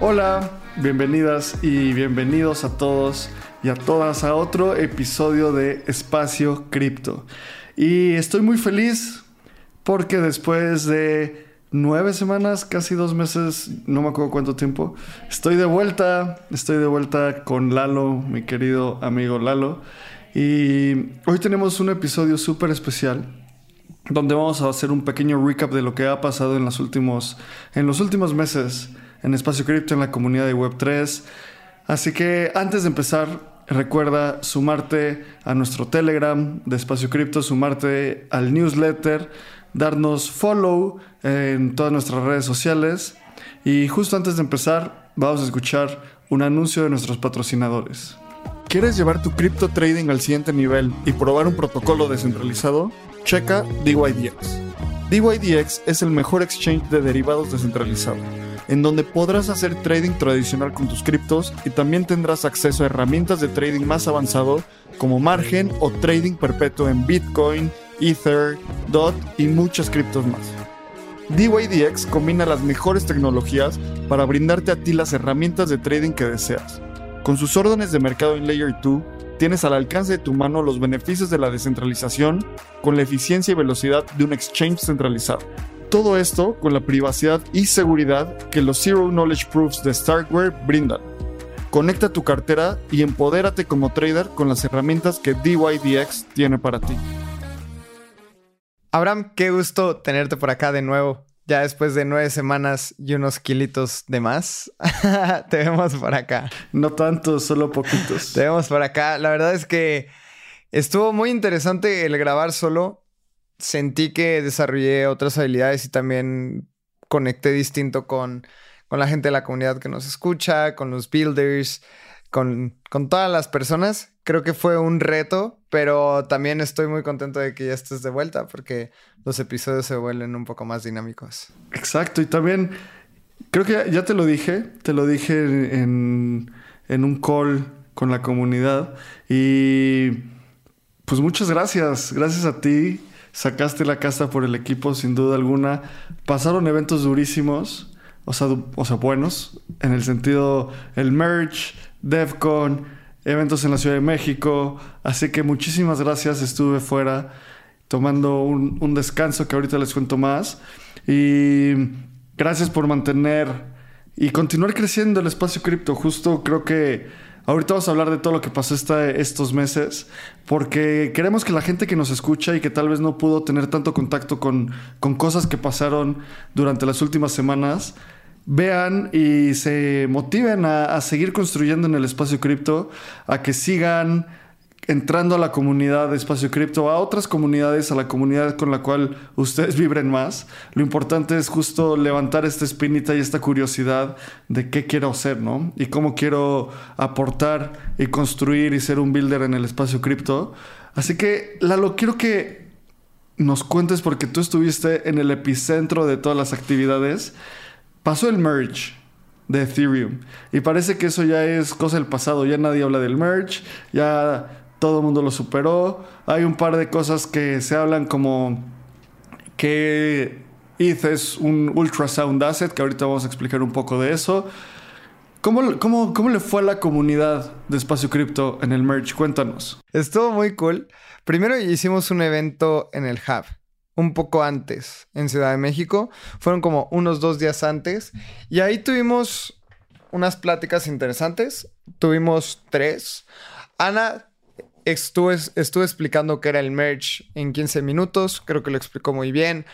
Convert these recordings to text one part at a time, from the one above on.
Hola, bienvenidas y bienvenidos a todos y a todas a otro episodio de Espacio Cripto. Y estoy muy feliz porque después de nueve semanas, casi dos meses, no me acuerdo cuánto tiempo, estoy de vuelta, estoy de vuelta con Lalo, mi querido amigo Lalo. Y hoy tenemos un episodio súper especial donde vamos a hacer un pequeño recap de lo que ha pasado en los últimos, en los últimos meses en Espacio Cripto, en la comunidad de Web3. Así que antes de empezar, recuerda sumarte a nuestro Telegram de Espacio Cripto, sumarte al newsletter, darnos follow en todas nuestras redes sociales. Y justo antes de empezar, vamos a escuchar un anuncio de nuestros patrocinadores. ¿Quieres llevar tu cripto trading al siguiente nivel y probar un protocolo descentralizado? Checa DYDX. DYDX es el mejor exchange de derivados descentralizado en donde podrás hacer trading tradicional con tus criptos y también tendrás acceso a herramientas de trading más avanzado como margen o trading perpetuo en Bitcoin, Ether, DOT y muchas criptos más. DYDX combina las mejores tecnologías para brindarte a ti las herramientas de trading que deseas. Con sus órdenes de mercado en Layer 2, tienes al alcance de tu mano los beneficios de la descentralización con la eficiencia y velocidad de un exchange centralizado. Todo esto con la privacidad y seguridad que los Zero Knowledge Proofs de Starkware brindan. Conecta tu cartera y empodérate como trader con las herramientas que DYDX tiene para ti. Abraham, qué gusto tenerte por acá de nuevo. Ya después de nueve semanas y unos kilitos de más, te vemos por acá. No tanto, solo poquitos. te vemos por acá. La verdad es que estuvo muy interesante el grabar solo sentí que desarrollé otras habilidades y también conecté distinto con, con la gente de la comunidad que nos escucha, con los builders, con, con todas las personas. Creo que fue un reto, pero también estoy muy contento de que ya estés de vuelta porque los episodios se vuelven un poco más dinámicos. Exacto, y también creo que ya te lo dije, te lo dije en, en un call con la comunidad y pues muchas gracias, gracias a ti sacaste la casta por el equipo sin duda alguna. Pasaron eventos durísimos, o sea, o sea buenos, en el sentido el merch, DevCon, eventos en la Ciudad de México. Así que muchísimas gracias, estuve fuera tomando un, un descanso que ahorita les cuento más. Y gracias por mantener y continuar creciendo el espacio cripto. Justo creo que Ahorita vamos a hablar de todo lo que pasó estos meses, porque queremos que la gente que nos escucha y que tal vez no pudo tener tanto contacto con, con cosas que pasaron durante las últimas semanas, vean y se motiven a, a seguir construyendo en el espacio cripto, a que sigan entrando a la comunidad de Espacio Cripto, a otras comunidades, a la comunidad con la cual ustedes vibren más. Lo importante es justo levantar esta espinita y esta curiosidad de qué quiero hacer, ¿no? Y cómo quiero aportar y construir y ser un builder en el Espacio Cripto. Así que, Lalo, quiero que nos cuentes porque tú estuviste en el epicentro de todas las actividades. Pasó el merge de Ethereum. Y parece que eso ya es cosa del pasado. Ya nadie habla del merge. Ya todo el mundo lo superó. Hay un par de cosas que se hablan como que ETH es un ultrasound asset, que ahorita vamos a explicar un poco de eso. ¿Cómo, cómo, cómo le fue a la comunidad de Espacio Cripto en el merge? Cuéntanos. Estuvo muy cool. Primero hicimos un evento en el Hub, un poco antes, en Ciudad de México. Fueron como unos dos días antes. Y ahí tuvimos unas pláticas interesantes. Tuvimos tres. Ana Estuve, explicando qué era el merge en 15 minutos, creo que lo explicó muy bien.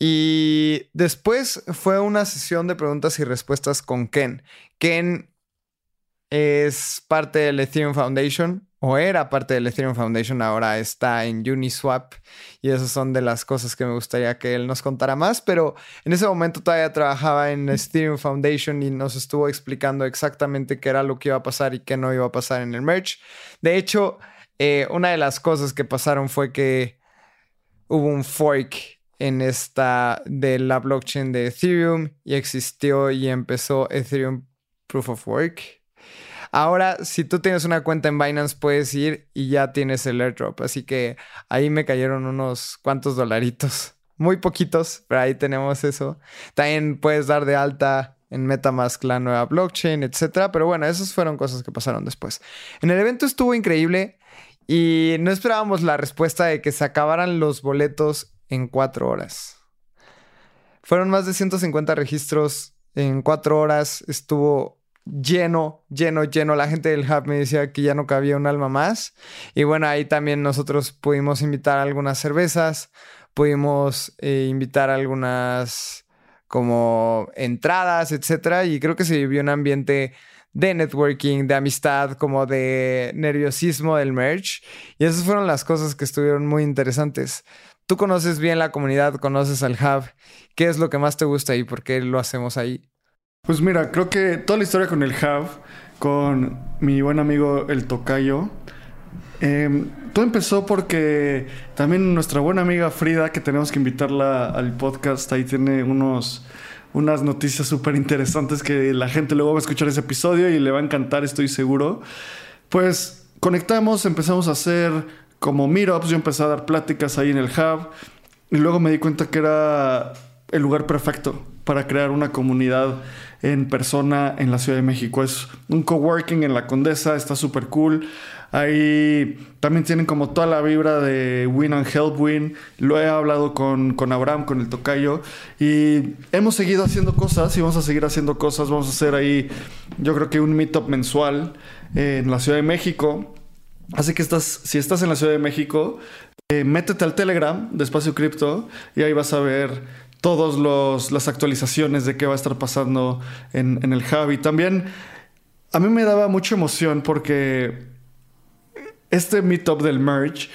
Y después fue una sesión de preguntas y respuestas con Ken. Ken es parte del Ethereum Foundation, o era parte del Ethereum Foundation, ahora está en Uniswap y esas son de las cosas que me gustaría que él nos contara más, pero en ese momento todavía trabajaba en Ethereum Foundation y nos estuvo explicando exactamente qué era lo que iba a pasar y qué no iba a pasar en el merge. De hecho, eh, una de las cosas que pasaron fue que hubo un fork en esta de la blockchain de Ethereum y existió y empezó Ethereum Proof of Work Ahora, si tú tienes una cuenta en Binance, puedes ir y ya tienes el airdrop. Así que ahí me cayeron unos cuantos dolaritos. Muy poquitos, pero ahí tenemos eso. También puedes dar de alta en Metamask la nueva blockchain, etc. Pero bueno, esas fueron cosas que pasaron después. En el evento estuvo increíble y no esperábamos la respuesta de que se acabaran los boletos en cuatro horas. Fueron más de 150 registros en cuatro horas. Estuvo lleno, lleno, lleno. La gente del hub me decía que ya no cabía un alma más. Y bueno, ahí también nosotros pudimos invitar algunas cervezas, pudimos eh, invitar algunas como entradas, etcétera. Y creo que se vivió un ambiente de networking, de amistad, como de nerviosismo del merch. Y esas fueron las cosas que estuvieron muy interesantes. Tú conoces bien la comunidad, conoces al hub. ¿Qué es lo que más te gusta y por qué lo hacemos ahí? Pues mira, creo que toda la historia con el Hub, con mi buen amigo el Tocayo, em, todo empezó porque también nuestra buena amiga Frida, que tenemos que invitarla al podcast, ahí tiene unos, unas noticias súper interesantes que la gente luego va a escuchar ese episodio y le va a encantar, estoy seguro. Pues conectamos, empezamos a hacer como meetups, yo empecé a dar pláticas ahí en el Hub y luego me di cuenta que era el lugar perfecto para crear una comunidad en persona en la Ciudad de México. Es un coworking en la Condesa, está súper cool. Ahí también tienen como toda la vibra de Win and Help Win. Lo he hablado con, con Abraham, con el tocayo. Y hemos seguido haciendo cosas y vamos a seguir haciendo cosas. Vamos a hacer ahí, yo creo que un meetup mensual en la Ciudad de México. Así que estás, si estás en la Ciudad de México, eh, métete al Telegram de Espacio Cripto y ahí vas a ver todas las actualizaciones de qué va a estar pasando en, en el hub. Y también a mí me daba mucha emoción porque este meetup del merge,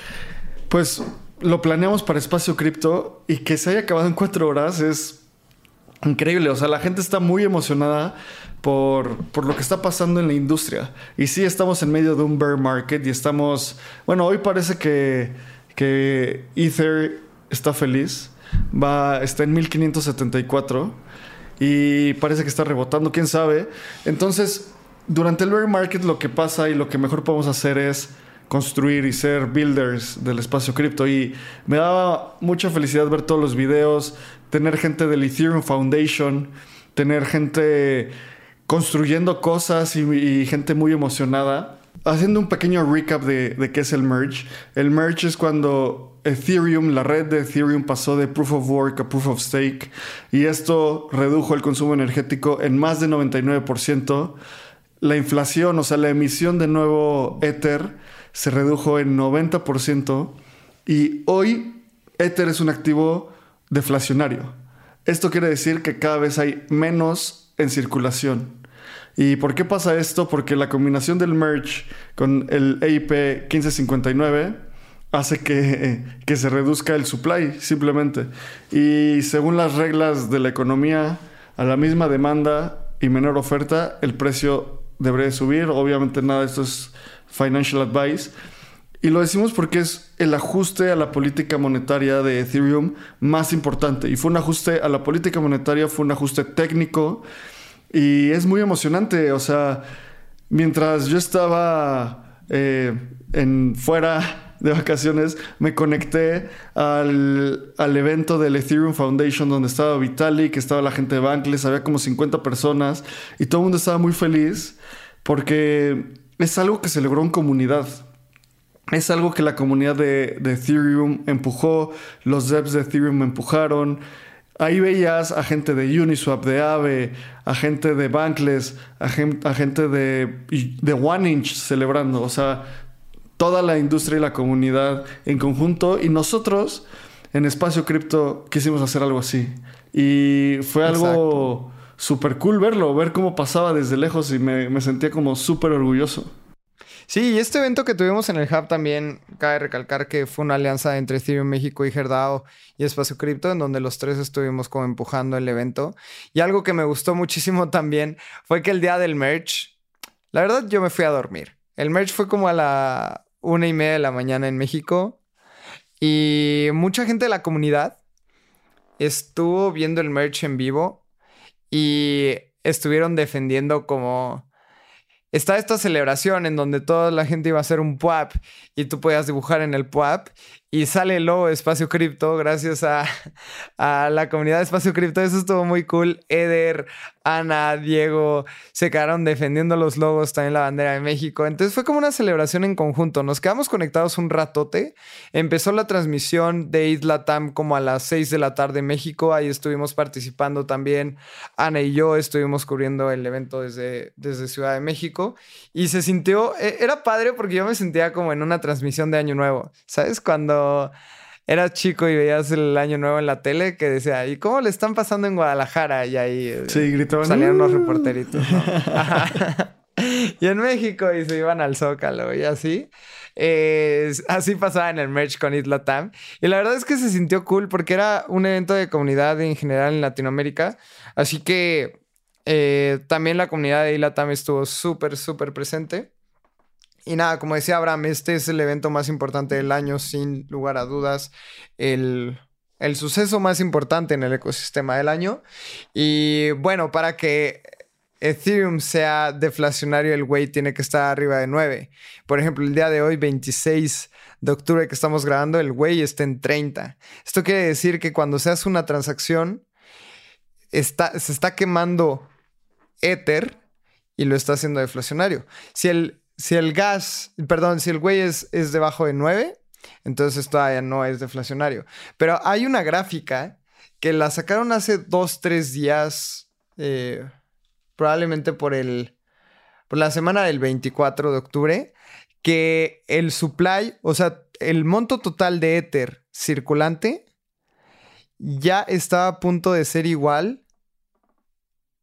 pues lo planeamos para espacio cripto y que se haya acabado en cuatro horas es increíble. O sea, la gente está muy emocionada por, por, lo que está pasando en la industria. Y sí, estamos en medio de un bear market y estamos, bueno, hoy parece que, que Ether está feliz va, está en 1574 y parece que está rebotando, quién sabe. Entonces, durante el bear market lo que pasa y lo que mejor podemos hacer es construir y ser builders del espacio cripto. Y me daba mucha felicidad ver todos los videos, tener gente del Ethereum Foundation, tener gente construyendo cosas y, gente muy emocionada. Haciendo un pequeño recap de, de qué es el merge. El merge es cuando Ethereum, la red de Ethereum pasó de Proof of Work a Proof of Stake y esto redujo el consumo energético en más de 99%. La inflación, o sea, la emisión de nuevo Ether se redujo en 90% y hoy Ether es un activo deflacionario. Esto quiere decir que cada vez hay menos en circulación. ¿Y por qué pasa esto? Porque la combinación del merge con el EIP 1559 hace que, que, se reduzca el supply simplemente. Y según las reglas de la economía, a la misma demanda y menor oferta, el precio debería subir. Obviamente nada, esto es financial advice. Y lo decimos porque es el ajuste a la política monetaria de Ethereum más importante. Y fue un ajuste a la política monetaria, fue un ajuste técnico. Y es muy emocionante. O sea, mientras yo estaba eh, en fuera de vacaciones, me conecté al, al, evento del Ethereum Foundation donde estaba Vitalik, estaba la gente de Bankless, había como 50 personas y todo el mundo estaba muy feliz porque es algo que se logró en comunidad. Es algo que la comunidad de, de Ethereum empujó, los devs de Ethereum empujaron. Ahí veías a gente de Uniswap, de Aave, a gente de Bankless, a, a gente de, de OneInch celebrando. O sea, toda la industria y la comunidad en conjunto y nosotros en Espacio Cripto quisimos hacer algo así. Y fue algo súper cool verlo, ver cómo pasaba desde lejos y me, me sentía como súper orgulloso. Sí, y este evento que tuvimos en el Hub también cabe recalcar que fue una alianza entre Ethereum México y Gerdao y Espacio Cripto, en donde los tres estuvimos como empujando el evento. Y algo que me gustó muchísimo también fue que el día del merch, la verdad yo me fui a dormir. El merch fue como a la una y media de la mañana en México y mucha gente de la comunidad estuvo viendo el merch en vivo y estuvieron defendiendo como está esta celebración en donde toda la gente iba a hacer un PUAP y tú podías dibujar en el PUAP y sale de Espacio Cripto gracias a, a, la comunidad de Espacio Cripto. Eso estuvo muy cool. Eder, Ana, Diego se quedaron defendiendo los logos, también la bandera de México. Entonces fue como una celebración en conjunto. Nos quedamos conectados un ratote. Empezó la transmisión de Isla Tam como a las 6 de la tarde en México. Ahí estuvimos participando también. Ana y yo estuvimos cubriendo el evento desde, desde Ciudad de México. Y se sintió, e, era padre porque yo me sentía como en una transmisión de Año Nuevo. ¿Sabes? Cuando eras chico y veías el año nuevo en la tele que decía, ¿y cómo le están pasando en Guadalajara? Y ahí eh, sí, gritaban, salían los reporteritos. y en México y se iban al Zócalo y así. así pasaba en el merch con Isla Tam. Y la verdad es que se sintió cool porque era un evento de comunidad en general en Latinoamérica. Así que eh, también la comunidad de Isla Tam estuvo súper, súper presente. Y nada, como decía Abraham, este es el evento más importante del año, sin lugar a dudas. El, el suceso más importante en el ecosistema del año. Y bueno, para que Ethereum sea deflacionario, el weight tiene que estar arriba de 9. Por ejemplo, el día de hoy, 26 de octubre que estamos grabando, el weight está en 30. Esto quiere decir que cuando se hace una transacción, está, se está quemando Ether y lo está haciendo deflacionario. Si el si el gas, perdón, si el güey es, es debajo de 9, entonces todavía no es deflacionario. Pero hay una gráfica que la sacaron hace 2, 3 días, eh, probablemente por el, por la semana del 24 de octubre, que el supply, o sea, el monto total de Ether circulante ya está a punto de ser igual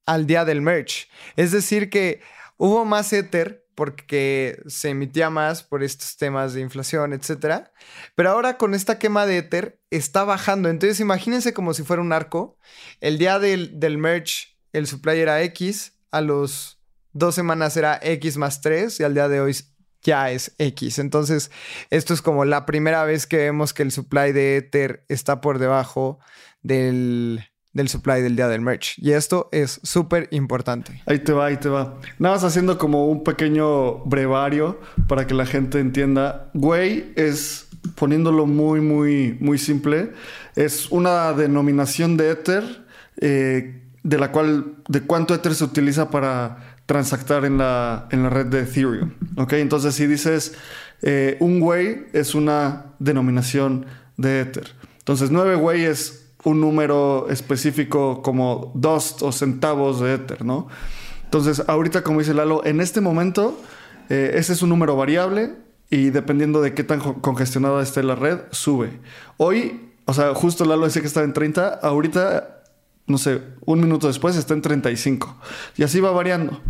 al día del merge. Es decir, que hubo más Ether porque se emitía más por estos temas de inflación, etc. Pero ahora con esta quema de Ether está bajando. Entonces imagínense como si fuera un arco. El día del, del merge, el supply era X. A los dos semanas era X más 3 y al día de hoy ya es X. Entonces, esto es como la primera vez que vemos que el supply de Ether está por debajo del, del supply del día del merch. Y esto es súper importante. Ahí te va, ahí te va. Nada más haciendo como un pequeño brevario para que la gente entienda. Güey es, poniéndolo muy, muy, muy simple, es una denominación de Ether eh, de la cual, de cuánto Ether se utiliza para transactar en la, en la red de Ethereum. ¿Ok? Entonces, si dices eh, un güey es una denominación de Ether. Entonces, nueve güey es un número específico como dos o centavos de Ether, ¿no? Entonces, ahorita, como dice Lalo, en este momento, eh, ese es un número variable y dependiendo de qué tan congestionada esté la red, sube. Hoy, o sea, justo Lalo decía que estaba en 30, ahorita, no sé, un minuto después está en 35. Y así va variando.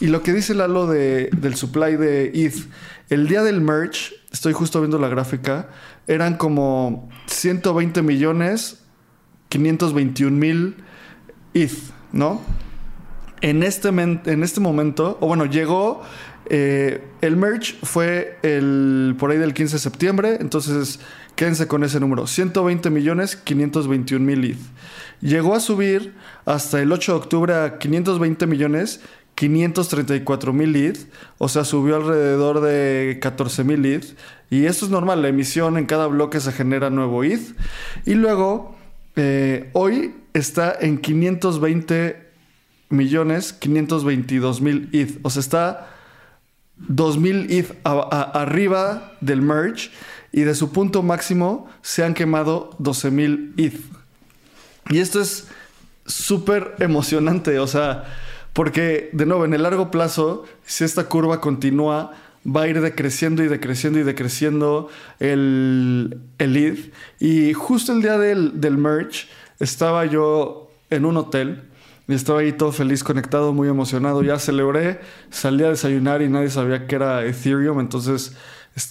Y lo que dice Lalo de, del supply de ETH, el día del merge, estoy justo viendo la gráfica, eran como 120 millones 521 mil ETH, ¿no? En este, en este momento, o bueno, llegó, eh, el merge fue el, por ahí del 15 de septiembre, entonces quédense con ese número, 120 millones 521 mil ETH. Llegó a subir hasta el 8 de octubre a 520 millones 534 mil ETH, o sea, subió alrededor de 14 mil ETH. Y esto es normal, la emisión en cada bloque se genera nuevo ETH. Y luego eh, hoy está en 520 millones 522 mil ETH. O sea, está 2000 ETH arriba del merge y de su punto máximo se han quemado 12 mil ETH. Y esto es súper emocionante, o sea, porque de nuevo, en el largo plazo, si esta curva continúa, va a ir decreciendo y decreciendo y decreciendo el, el lead. Y justo el día del, del merge estaba yo en un hotel Y estaba ahí todo feliz, conectado, muy emocionado. Ya celebré, salí a desayunar y nadie sabía que era Ethereum. Entonces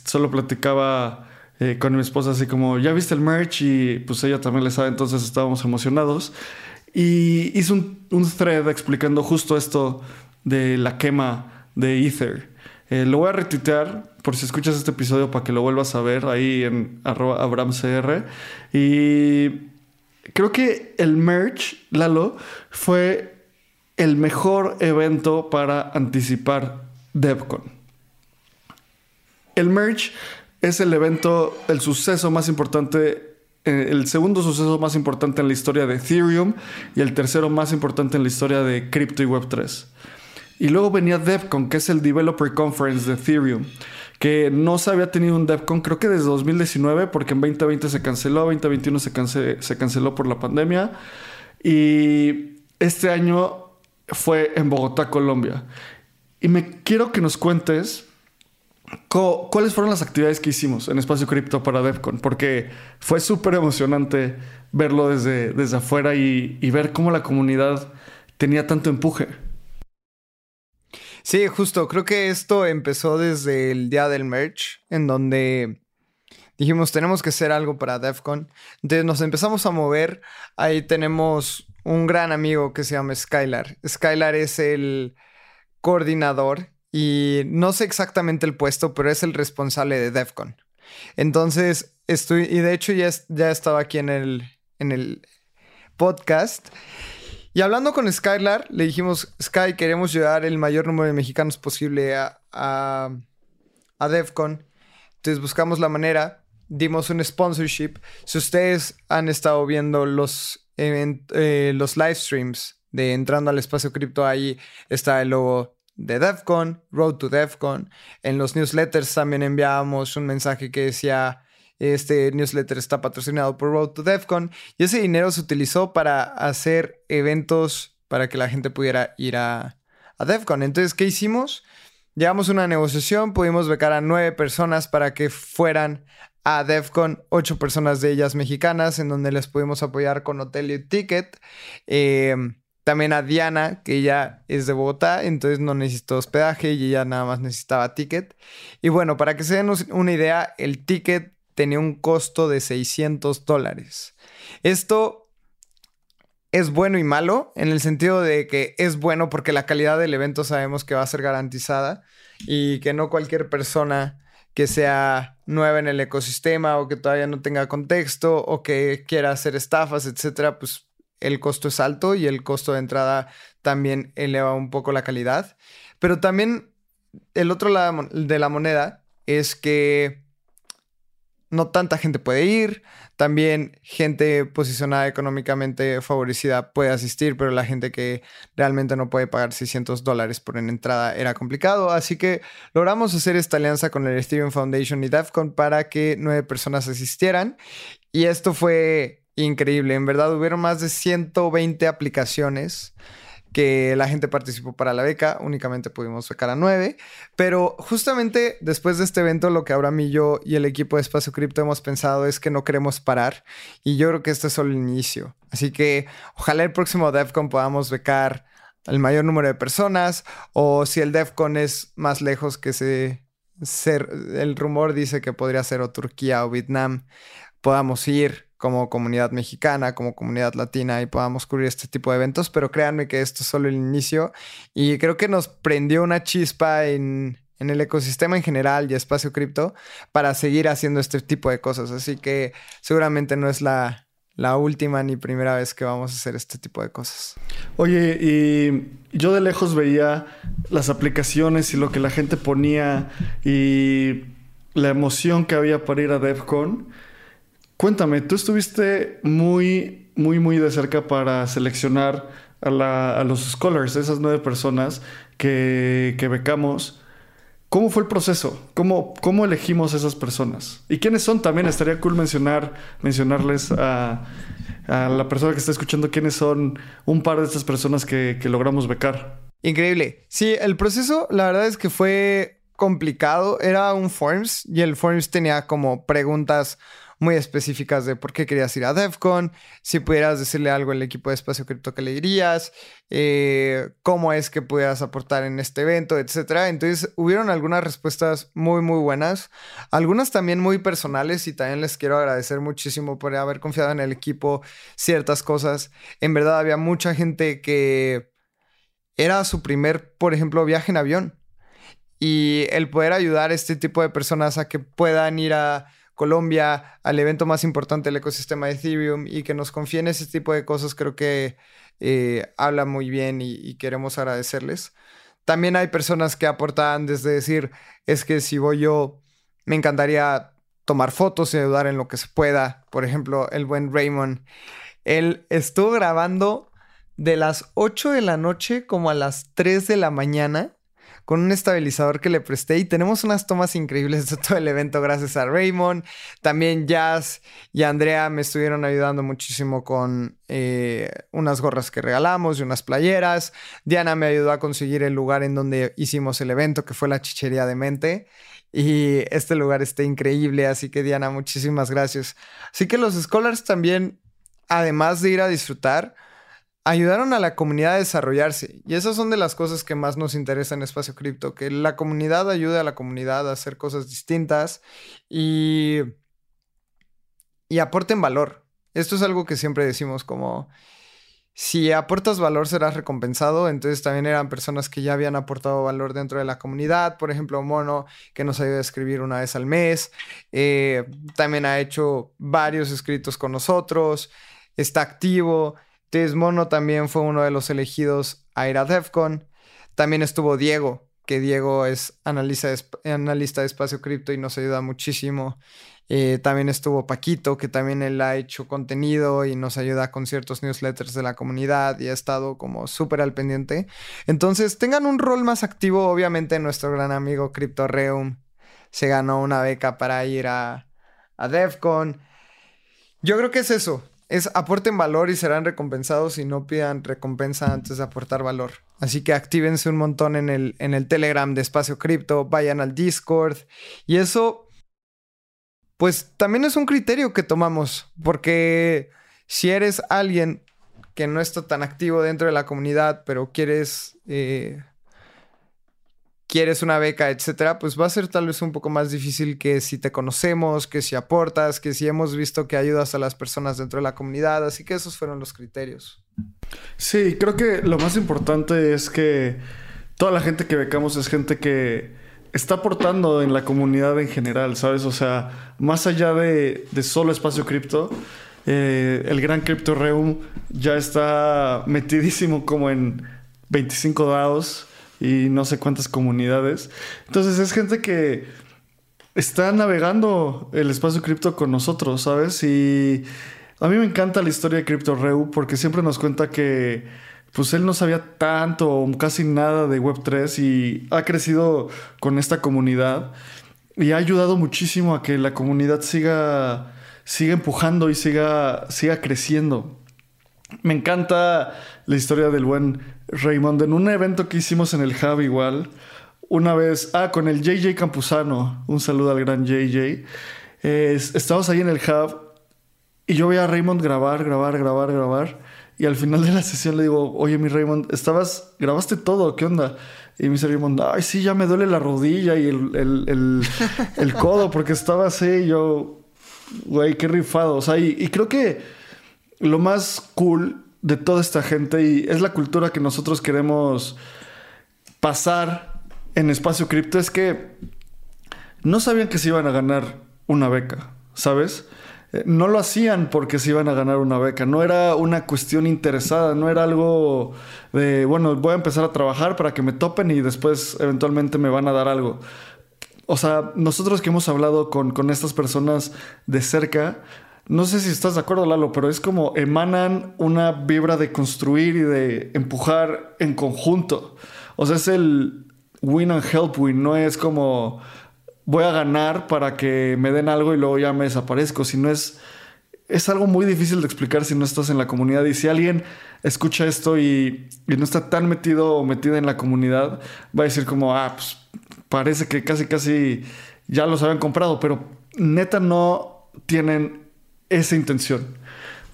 solo platicaba eh, con mi esposa así como, ¿ya viste el merch? Y pues ella también le sabe, entonces estábamos emocionados. Y hice un, un thread explicando justo esto de la quema de Ether. Eh, lo voy a retuitear por si escuchas este episodio para que lo vuelvas a ver ahí en abramcr. Y creo que el merch, Lalo, fue el mejor evento para anticipar DevCon. El merch es el evento, el suceso más importante, eh, el segundo suceso más importante en la historia de Ethereum y el tercero más importante en la historia de Crypto y Web3. Y luego venía DevCon, que es el Developer Conference de Ethereum, que no se había tenido un DevCon creo que desde 2019, porque en 2020 se canceló, 2021 se, canceló por la pandemia. Y este año fue en Bogotá, Colombia. Y me quiero que nos cuentes cuáles fueron las actividades que hicimos en Espacio Cripto para DevCon, porque fue súper emocionante verlo desde, desde afuera y ver cómo la comunidad tenía tanto empuje. Sí, justo, creo que esto empezó desde el día del merch, en donde dijimos, tenemos que hacer algo para DEFCON. Entonces nos empezamos a mover. Ahí tenemos un gran amigo que se llama Skylar. Skylar es el coordinador y no sé exactamente el puesto, pero es el responsable de DEFCON. Entonces, estoy, y de hecho ya, ya estaba aquí en el, en el podcast. Y hablando con Skylar, le dijimos, Sky, queremos llevar el mayor número de mexicanos posible a, a, a DEFCON. Entonces buscamos la manera, dimos un sponsorship. Si ustedes han estado viendo los, eh, los live streams de entrando al espacio cripto, ahí está el logo de DEFCON, Road to DEFCON. En los newsletters también enviábamos un mensaje que decía este newsletter está patrocinado por Road to DevCon y ese dinero se utilizó para hacer eventos para que la gente pudiera ir a, a DevCon. Entonces, ¿qué hicimos? Llevamos una negociación, pudimos becar a nueve personas para que fueran a DevCon, ocho personas de ellas mexicanas, en donde les pudimos apoyar con hotel y ticket. Em, también a Diana, que ella es de Bogotá, entonces no necesitó hospedaje y ella nada más necesitaba ticket. Y bueno, para que se den una idea, el ticket tenía un costo de 600 dólares. Esto es bueno y malo en el sentido de que es bueno porque la calidad del evento sabemos que va a ser garantizada y que no cualquier persona que sea nueva en el ecosistema o que todavía no tenga contexto o que quiera hacer estafas, etcétera, pues el costo es alto y el costo de entrada también eleva un poco la calidad. Pero también el otro lado de la moneda es que no tanta gente puede ir. También gente posicionada económicamente favorecida puede asistir, pero la gente que realmente no puede pagar 600 dólares por una entrada era complicado. Así que logramos hacer esta alianza con el Steven Foundation y DEFCON para que nueve personas asistieran. Y esto fue increíble. En verdad, hubieron más de 120 aplicaciones que la gente participó para la beca, únicamente pudimos becar a nueve, pero justamente después de este evento lo que ahora y yo y el equipo de Espacio Cripto hemos pensado es que no queremos parar y yo creo que este es solo el inicio, así que ojalá el próximo DevCon podamos becar el mayor número de personas o si el DevCon es más lejos que se ser, el rumor dice que podría ser o Turquía o Vietnam, podamos ir como comunidad mexicana, como comunidad latina y podamos cubrir este tipo de eventos, pero créanme que esto es solo el inicio y creo que nos prendió una chispa en, el ecosistema en general y espacio cripto para seguir haciendo este tipo de cosas, así que seguramente no es la, la última ni primera vez que vamos a hacer este tipo de cosas. Oye, y yo de lejos veía las aplicaciones y lo que la gente ponía y la emoción que había para ir a DevCon. Cuéntame, tú estuviste muy, muy, muy de cerca para seleccionar a, los scholars, esas nueve personas que, que, becamos. ¿Cómo fue el proceso? ¿Cómo, ¿Cómo elegimos esas personas? ¿Y quiénes son? También estaría cool mencionar, mencionarles a, a la persona que está escuchando quiénes son un par de estas personas que, que logramos becar. Increíble. Sí, el proceso, la verdad es que fue complicado. Era un Forms y el Forms tenía como preguntas muy específicas de por qué querías ir a DEFCON, si pudieras decirle algo al equipo de Espacio Cripto que le dirías, eh, cómo es que pudieras aportar en este evento, etc. Entonces, hubieron algunas respuestas muy, muy buenas, algunas también muy personales y también les quiero agradecer muchísimo por haber confiado en el equipo ciertas cosas. En verdad, había mucha gente que era su primer, por ejemplo, viaje en avión. Y el poder ayudar a este tipo de personas a que puedan ir a Colombia, al evento más importante del ecosistema de Ethereum y que nos confíen ese tipo de cosas, creo que eh, habla muy bien y, queremos agradecerles. También hay personas que aportan desde decir, es que si voy yo, me encantaría tomar fotos y ayudar en lo que se pueda. Por ejemplo, el buen Raymond, él estuvo grabando de las 8 de la noche como a las 3 de la mañana con un estabilizador que le presté y tenemos unas tomas increíbles de todo el evento gracias a Raymond. También Jazz y Andrea me estuvieron ayudando muchísimo con eh, unas gorras que regalamos y unas playeras. Diana me ayudó a conseguir el lugar en donde hicimos el evento, que fue la Chichería de Mente. Y este lugar está increíble, así que Diana, muchísimas gracias. Así que los scholars también, además de ir a disfrutar, ayudaron a la comunidad a desarrollarse. Y esas son de las cosas que más nos interesan en Espacio Cripto, que la comunidad ayude a la comunidad a hacer cosas distintas y, y aporten valor. Esto es algo que siempre decimos como... Si aportas valor serás recompensado, entonces también eran personas que ya habían aportado valor dentro de la comunidad, por ejemplo Mono, que nos ayuda a escribir una vez al mes, eh, también ha hecho varios escritos con nosotros, está activo, Mono también fue uno de los elegidos a ir a DEFCON. También estuvo Diego, que Diego es analista de, analista de espacio cripto y nos ayuda muchísimo. Eh, también estuvo Paquito, que también él ha hecho contenido y nos ayuda con ciertos newsletters de la comunidad y ha estado como súper al pendiente. Entonces, tengan un rol más activo. Obviamente, nuestro gran amigo CryptoReum se ganó una beca para ir a, a DEFCON. Yo creo que es eso es aporten valor y serán recompensados y no pidan recompensa antes de aportar valor. Así que actívense un montón en el, en el Telegram de Espacio Cripto, vayan al Discord y eso, pues también es un criterio que tomamos, porque si eres alguien que no está tan activo dentro de la comunidad, pero quieres eh, quieres una beca, etcétera, pues va a ser tal vez un poco más difícil que si te conocemos, que si aportas, que si hemos visto que ayudas a las personas dentro de la comunidad. Así que esos fueron los criterios. Sí, creo que lo más importante es que toda la gente que becamos es gente que está aportando en la comunidad en general, ¿sabes? O sea, más allá de, solo espacio cripto. Eh, el gran Crypto Reum ya está metidísimo como en 25 dados y no sé cuántas comunidades. Entonces es gente que está navegando el espacio cripto con nosotros, ¿sabes? Y a mí me encanta la historia de CryptoReu porque siempre nos cuenta que pues él no sabía tanto o casi nada de Web3 y ha crecido con esta comunidad y ha ayudado muchísimo a que la comunidad siga, siga empujando y siga, siga creciendo. Me encanta la historia del buen Raymond. En un evento que hicimos en el Hub igual, una vez, ah, con el JJ Campuzano, un saludo al gran JJ, estábamos ahí en el Hub y yo veía a Raymond grabar, grabar, grabar, grabar. Y al final de la sesión le digo, oye, mi Raymond, estabas, grabaste todo, ¿qué onda? Y me dice Raymond, ay, sí, ya me duele la rodilla y el, el, codo porque estaba así. Y yo, güey, qué rifado. O sea, y creo que lo más cool de toda esta gente y es la cultura que nosotros queremos pasar en espacio cripto es que no sabían que se iban a ganar una beca, ¿sabes? Eh, no lo hacían porque se iban a ganar una beca, no era una cuestión interesada, no era algo de, bueno, voy a empezar a trabajar para que me topen y después eventualmente me van a dar algo. O sea, nosotros que hemos hablado con, con estas personas de cerca, no sé si estás de acuerdo, Lalo, pero es como emanan una vibra de construir y de empujar en conjunto. O sea, es el win and help win, no es como voy a ganar para que me den algo y luego ya me desaparezco, sino es es algo muy difícil de explicar si no estás en la comunidad. Y si alguien escucha esto y, y, no está tan metido o metida en la comunidad, va a decir como, ah, pues parece que casi, casi ya los habían comprado, pero neta no tienen esa intención.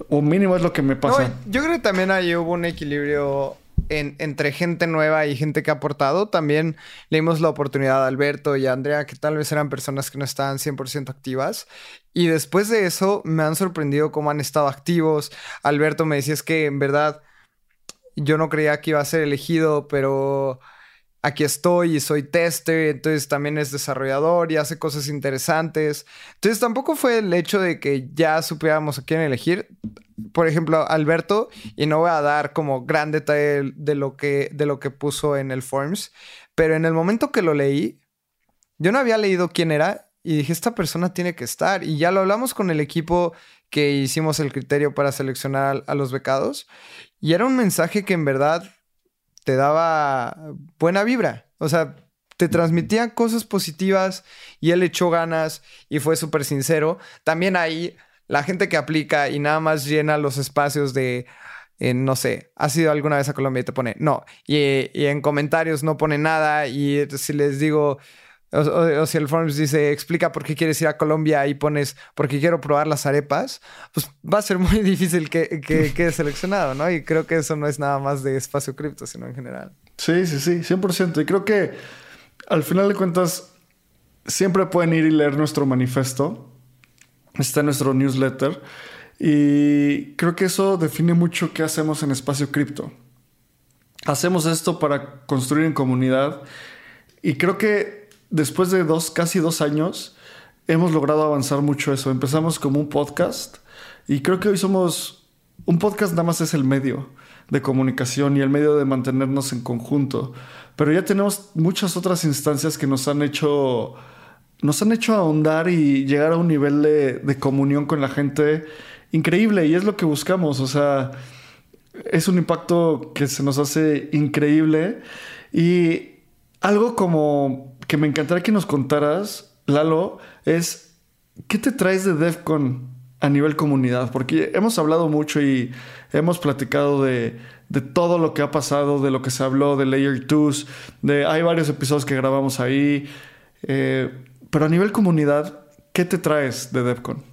O mínimo es lo que me pasa. yo creo que también ahí hubo un equilibrio entre gente nueva y gente que ha aportado. También le dimos la oportunidad a Alberto y a Andrea, que tal vez eran personas que no estaban 100% activas. Y después de eso me han sorprendido cómo han estado activos. Alberto me decía es que en verdad yo no creía que iba a ser elegido, pero aquí estoy y soy tester, entonces también es desarrollador y hace cosas interesantes. Entonces tampoco fue el hecho de que ya supiéramos a quién elegir. Por ejemplo, Alberto, y no voy a dar como gran detalle de lo que, de lo que puso en el Forms, pero en el momento que lo leí, yo no había leído quién era y dije, esta persona tiene que estar. Y ya lo hablamos con el equipo que hicimos el criterio para seleccionar a los becados. Y era un mensaje que en verdad te daba buena vibra. O sea, te transmitía cosas positivas y él echó ganas y fue súper sincero. También ahí la gente que aplica y nada más llena los espacios de, no sé, ¿has ido alguna vez a Colombia y te pone no? Y, y en comentarios no pone nada y si les digo, o, si el Forms dice, explica por qué quieres ir a Colombia y pones, porque quiero probar las arepas, pues va a ser muy difícil que, que quede seleccionado, ¿no? Y creo que eso no es nada más de espacio cripto, sino en general. Sí, sí, sí, 100%. Y creo que al final de cuentas, siempre pueden ir y leer nuestro manifesto. Está en nuestro newsletter. Y creo que eso define mucho qué hacemos en espacio cripto. Hacemos esto para construir en comunidad. Y creo que después de dos, casi dos años, hemos logrado avanzar mucho eso. Empezamos como un podcast y creo que hoy somos un podcast nada más es el medio de comunicación y el medio de mantenernos en conjunto. Pero ya tenemos muchas otras instancias que nos han hecho, nos han hecho ahondar y llegar a un nivel de, de comunión con la gente increíble y es lo que buscamos. O sea, es un impacto que se nos hace increíble y algo como que me encantaría que nos contaras, Lalo, es ¿qué te traes de DEFCON a nivel comunidad? Porque hemos hablado mucho y hemos platicado de, todo lo que ha pasado, de lo que se habló de Layer 2, de, hay varios episodios que grabamos ahí. Eh, pero a nivel comunidad, ¿qué te traes de DEFCON?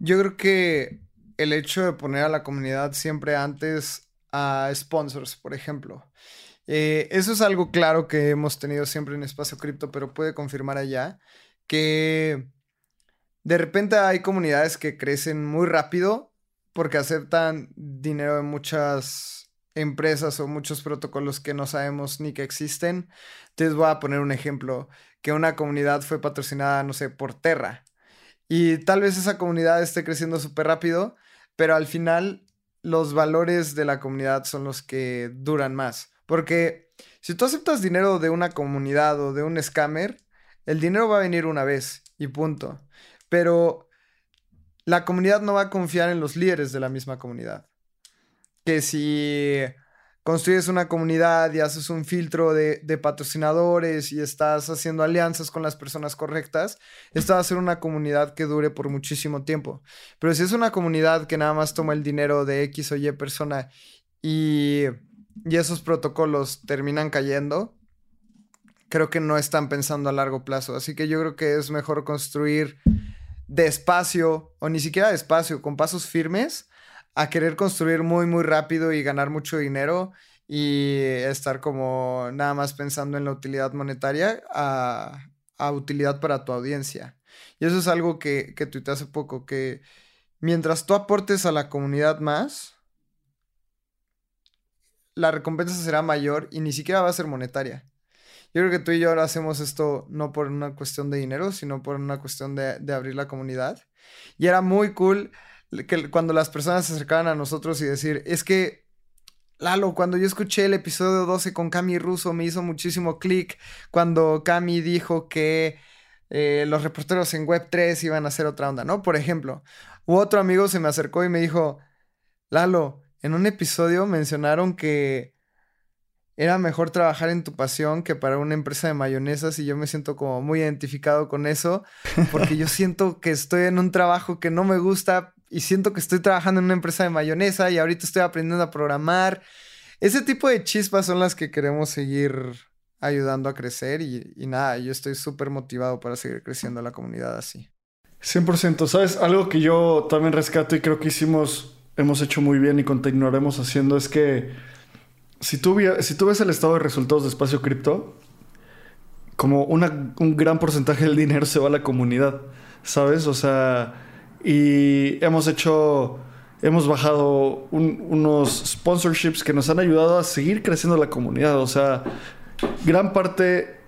Yo creo que el hecho de poner a la comunidad siempre antes a sponsors, por ejemplo. Eh, eso es algo claro que hemos tenido siempre en Espacio Cripto, pero puede confirmar allá que de repente hay comunidades que crecen muy rápido porque aceptan dinero de muchas empresas o muchos protocolos que no sabemos ni que existen. Entonces voy a poner un ejemplo, que una comunidad fue patrocinada, no sé, por Terra. Y tal vez esa comunidad esté creciendo súper rápido, pero al final los valores de la comunidad son los que duran más. Porque si tú aceptas dinero de una comunidad o de un scammer, el dinero va a venir una vez y punto. Pero la comunidad no va a confiar en los líderes de la misma comunidad. Que si construyes una comunidad y haces un filtro de, patrocinadores y estás haciendo alianzas con las personas correctas, esta va a ser una comunidad que dure por muchísimo tiempo. Pero si es una comunidad que nada más toma el dinero de X o Y persona y y esos protocolos terminan cayendo, creo que no están pensando a largo plazo. Así que yo creo que es mejor construir despacio, o ni siquiera despacio, con pasos firmes, a querer construir muy, muy rápido y ganar mucho dinero y estar como nada más pensando en la utilidad monetaria a, utilidad para tu audiencia. Y eso es algo que, que hace poco, que mientras tú aportes a la comunidad más, la recompensa será mayor y ni siquiera va a ser monetaria. Yo creo que tú y yo ahora hacemos esto no por una cuestión de dinero, sino por una cuestión de, abrir la comunidad. Y era muy cool que cuando las personas se acercaban a nosotros y decir, es que, Lalo, cuando yo escuché el episodio 12 con Cami Russo, me hizo muchísimo clic cuando Cami dijo que eh, los reporteros en Web3 iban a hacer otra onda, ¿no? Por ejemplo, u otro amigo se me acercó y me dijo, Lalo, en un episodio mencionaron que era mejor trabajar en tu pasión que para una empresa de mayonesas y yo me siento como muy identificado con eso porque yo siento que estoy en un trabajo que no me gusta y siento que estoy trabajando en una empresa de mayonesa y ahorita estoy aprendiendo a programar. Ese tipo de chispas son las que queremos seguir ayudando a crecer y, y nada, yo estoy súper motivado para seguir creciendo la comunidad así. 100%. ¿Sabes? Algo que yo también rescato y creo que hicimos, hemos hecho muy bien y continuaremos haciendo es que si tú, ves el estado de resultados de Espacio Cripto, como un gran porcentaje del dinero se va a la comunidad, ¿sabes? O sea, y hemos hecho, hemos bajado unos sponsorships que nos han ayudado a seguir creciendo la comunidad. O sea, gran parte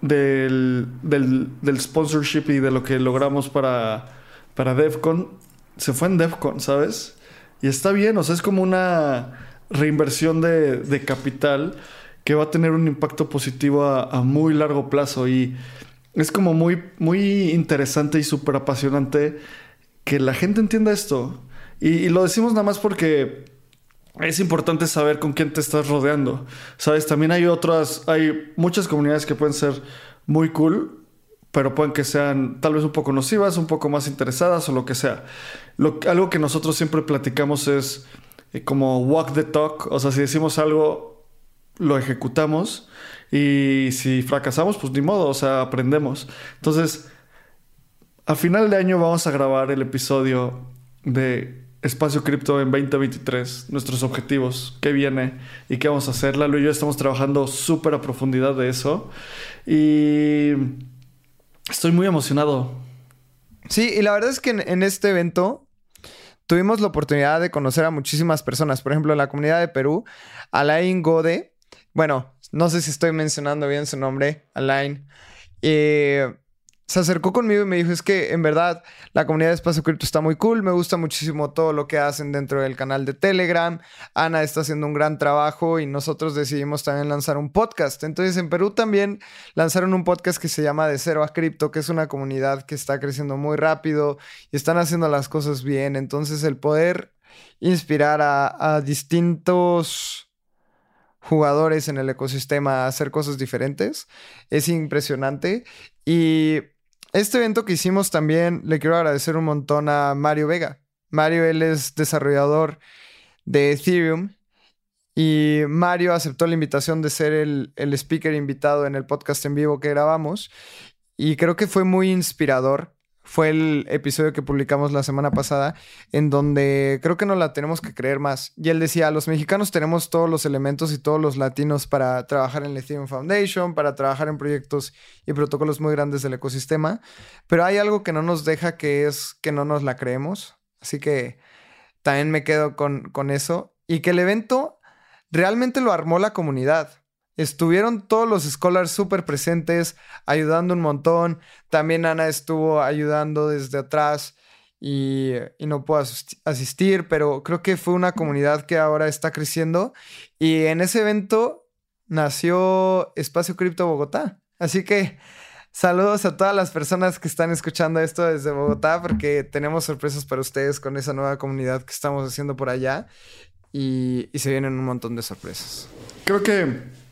del, del, sponsorship y de lo que logramos para, para DEFCON se fue en DEFCON, ¿sabes? Y está bien, o sea, es como una reinversión de, de capital que va a tener un impacto positivo a, muy largo plazo y es como muy, muy interesante y súper apasionante que la gente entienda esto. Y, lo decimos nada más porque es importante saber con quién te estás rodeando. Sabes, también hay otras, hay muchas comunidades que pueden ser muy cool, pero pueden que sean tal vez un poco nocivas, un poco más interesadas o lo que sea. Lo, algo que nosotros siempre platicamos es eh, como walk the talk, o sea, si decimos algo, lo ejecutamos y si fracasamos, pues ni modo, o sea, aprendemos. Entonces, a final de año vamos a grabar el episodio de Espacio Cripto en 2023, nuestros objetivos, qué viene y qué vamos a hacer. Lalo y yo estamos trabajando súper a profundidad de eso y estoy muy emocionado. Sí, y la verdad es que en, este evento tuvimos la oportunidad de conocer a muchísimas personas. Por ejemplo, en la comunidad de Perú, Alain Gode bueno, no sé si estoy mencionando bien su nombre, Alain. Eh, se acercó conmigo y me dijo, es que en verdad la comunidad de Espacio Cripto está muy cool, me gusta muchísimo todo lo que hacen dentro del canal de Telegram, Ana está haciendo un gran trabajo y nosotros decidimos también lanzar un podcast. Entonces en Perú también lanzaron un podcast que se llama De Cero a Cripto, que es una comunidad que está creciendo muy rápido y están haciendo las cosas bien. Entonces el poder inspirar a distintos jugadores en el ecosistema a hacer cosas diferentes. Es impresionante. Y este evento que hicimos también le quiero agradecer un montón a Mario Vega. Mario, él es desarrollador de Ethereum. Y Mario aceptó la invitación de ser el, el speaker invitado en el podcast en vivo que grabamos. Y creo que fue muy inspirador fue el episodio que publicamos la semana pasada, en donde creo que no la tenemos que creer más. Y él decía, los mexicanos tenemos todos los elementos y todos los latinos para trabajar en la Ethereum Foundation, para trabajar en proyectos y protocolos muy grandes del ecosistema, pero hay algo que no nos deja que es que no nos la creemos. Así que también me quedo con, con eso. Y que el evento realmente lo armó la comunidad. Estuvieron todos los scholars súper presentes, ayudando un montón. También Ana estuvo ayudando desde atrás y, no pudo asistir, pero creo que fue una comunidad que ahora está creciendo. Y en ese evento nació Espacio Cripto Bogotá. Así que saludos a todas las personas que están escuchando esto desde Bogotá, porque tenemos sorpresas para ustedes con esa nueva comunidad que estamos haciendo por allá. Y, y se vienen un montón de sorpresas. Creo que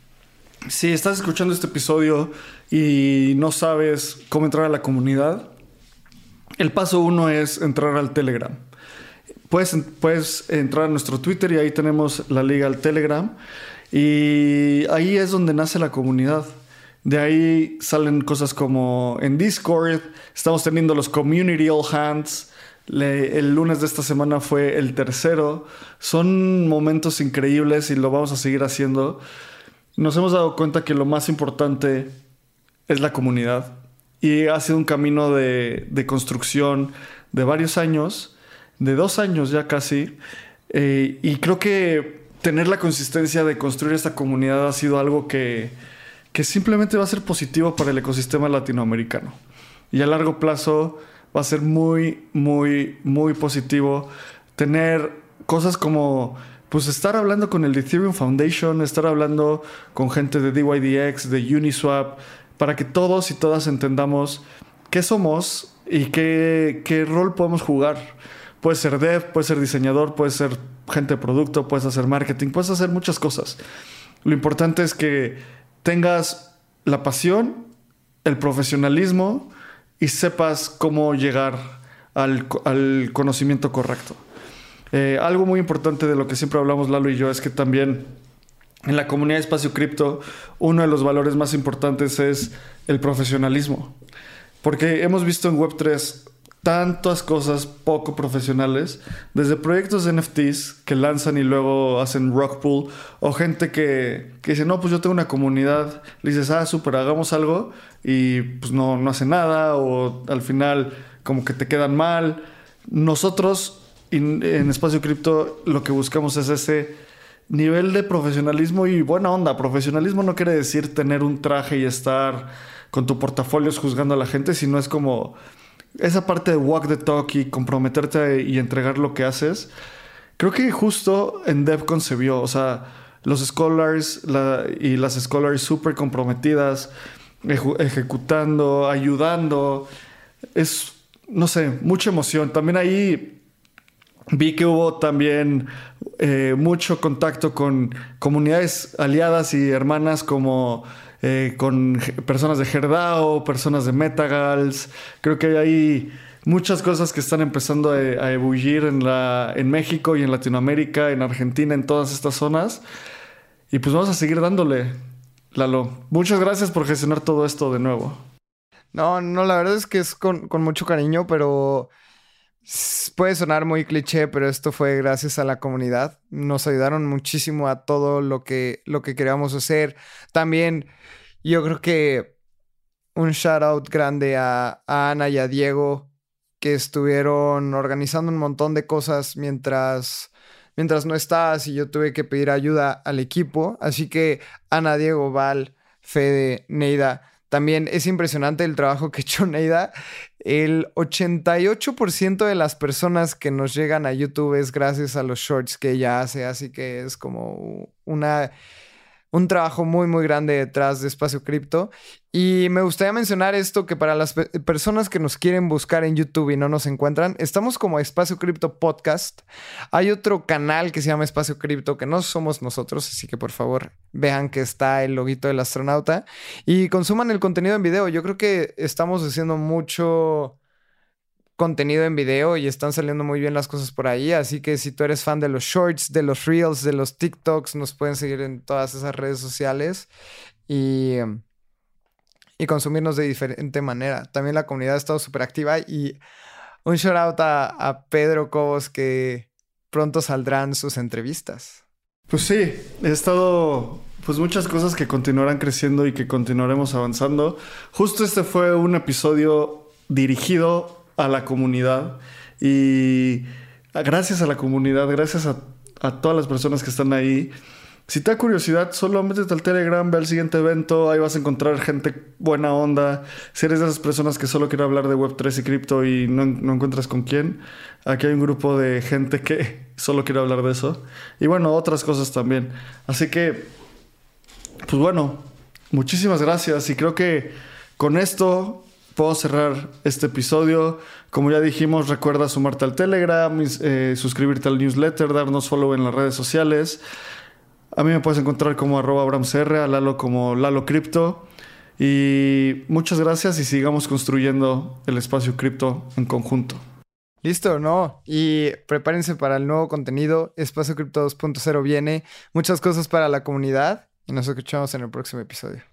si estás escuchando este episodio y no sabes cómo entrar a la comunidad, el paso uno es entrar al Telegram. Puedes, puedes entrar a nuestro Twitter y ahí tenemos la liga al Telegram. Y ahí es donde nace la comunidad. De ahí salen cosas como en Discord, estamos teniendo los Community All Hands. el lunes de esta semana fue el tercero. Son momentos increíbles y lo vamos a seguir haciendo nos hemos dado cuenta que lo más importante es la comunidad. Y ha sido un camino de, construcción de varios años, de dos años ya casi. Eh, y creo que tener la consistencia de construir esta comunidad ha sido algo que, que simplemente va a ser positivo para el ecosistema latinoamericano. Y a largo plazo va a ser muy, muy, muy positivo tener cosas como pues estar hablando con el Ethereum Foundation, estar hablando con gente de DYDX, de Uniswap, para que todos y todas entendamos qué somos y qué, rol podemos jugar. Puedes ser dev, puedes ser diseñador, puedes ser gente de producto, puedes hacer marketing, puedes hacer muchas cosas. Lo importante es que tengas la pasión, el profesionalismo y sepas cómo llegar al conocimiento correcto. Eh, algo muy importante de lo que siempre hablamos Lalo y yo es que también en la comunidad de espacio cripto uno de los valores más importantes es el profesionalismo. Porque hemos visto en Web3 tantas cosas poco profesionales, desde proyectos de NFTs que lanzan y luego hacen rock pool, o gente que, que dice, no, pues yo tengo una comunidad, le dices, ah, súper, hagamos algo, y pues no, no hace nada, o al final como que te quedan mal. Nosotros en Espacio Cripto lo que buscamos es ese nivel de profesionalismo y buena onda. Profesionalismo no quiere decir tener un traje y estar con tu portafolio juzgando a la gente, sino es como esa parte de walk the talk y comprometerte y entregar lo que haces, creo que justo en Dev concebió, o sea, los scholars y las scholars súper comprometidas, ejecutando, ayudando, es, no sé, mucha emoción. También ahí vi que hubo también eh, mucho contacto con comunidades aliadas y hermanas como eh, con personas de Herdao, personas de Metagals. Creo que hay muchas cosas que están empezando a, ebullir en, la, en México y en Latinoamérica, en Argentina, en todas estas zonas. Y pues vamos a seguir dándole, Lalo. Muchas gracias por gestionar todo esto de nuevo. No, no, la verdad es que es con mucho cariño, pero puede sonar muy cliché, pero esto fue gracias a la comunidad. Nos ayudaron muchísimo a todo lo que, lo que queríamos hacer. También yo creo que un shout out grande a, Ana y a Diego que estuvieron organizando un montón de cosas mientras, mientras no estabas y yo tuve que pedir ayuda al equipo. Así que Ana, Diego, Val, Fede, Neida, también es impresionante el trabajo que echó Neida. El 88% de las personas que nos llegan a YouTube es gracias a los shorts que ella hace, así que es como una un trabajo muy, muy grande detrás de Espacio Cripto. Y me gustaría mencionar esto que para las personas que nos quieren buscar en YouTube y no nos encuentran, estamos como Espacio Cripto Podcast. Hay otro canal que se llama Espacio Cripto que no somos nosotros, así que por favor vean que está el loguito del astronauta y consuman el contenido en video. Yo creo que estamos haciendo mucho contenido en video y están saliendo muy bien las cosas por ahí. Así que si tú eres fan de los shorts, de los reels, de los TikToks, nos pueden seguir en todas esas redes sociales y, y consumirnos de diferente manera. También la comunidad ha estado súper activa y un shout out a, a Pedro Cobos que pronto saldrán sus entrevistas. Pues sí, he estado pues muchas cosas que continuarán creciendo y que continuaremos avanzando. Justo este fue un episodio dirigido a la comunidad y gracias a la comunidad, gracias a, todas las personas que están ahí. Si te da curiosidad, solo métete al Telegram, ve al siguiente evento, ahí vas a encontrar gente buena onda. Si eres de esas personas que solo quiere hablar de Web3 y cripto y no, no encuentras con quién, aquí hay un grupo de gente que solo quiere hablar de eso. Y bueno, otras cosas también. Así que, pues bueno, muchísimas gracias y creo que con esto puedo cerrar este episodio. Como ya dijimos, recuerda sumarte al Telegram, eh, suscribirte al newsletter, darnos follow en las redes sociales. A mí me puedes encontr como arroba abramcr, a Lalo como Lalo Crypto. Y muchas gracias y sigamos construyendo el espacio cripto en conjunto. Listo, ¿no? Y prepárense para el nuevo contenido. Espacio Cripto 2.0 viene. Muchas cosas para la comunidad y nos escuchamos en el próximo episodio.